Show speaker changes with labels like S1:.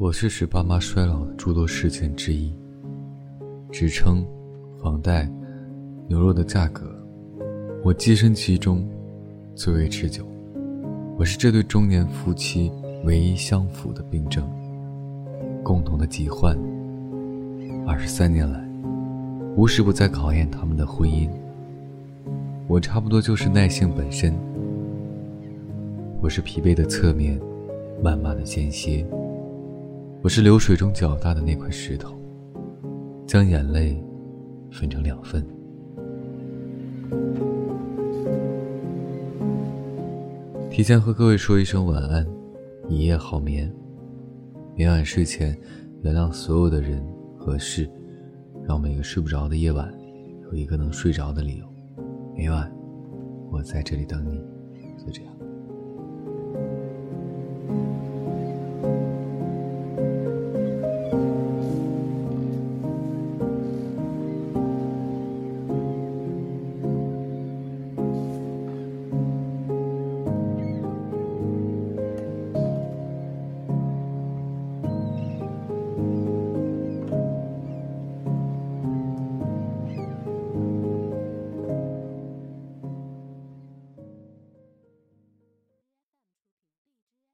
S1: 我是使爸妈衰老的诸多事件之一。职称、房贷、牛肉的价格，我跻身其中，最为持久。我是这对中年夫妻唯一相符的病症，共同的疾患。二十三年来，无时不在考验他们的婚姻。我差不多就是耐性本身。我是疲惫的侧面，慢慢的间歇。我是流水中较大的那块石头，将眼泪分成两份。提前和各位说一声晚安，一夜好眠。每晚睡前，原谅所有的人和事，让每个睡不着的夜晚有一个能睡着的理由。每晚，我在这里等你。就这样。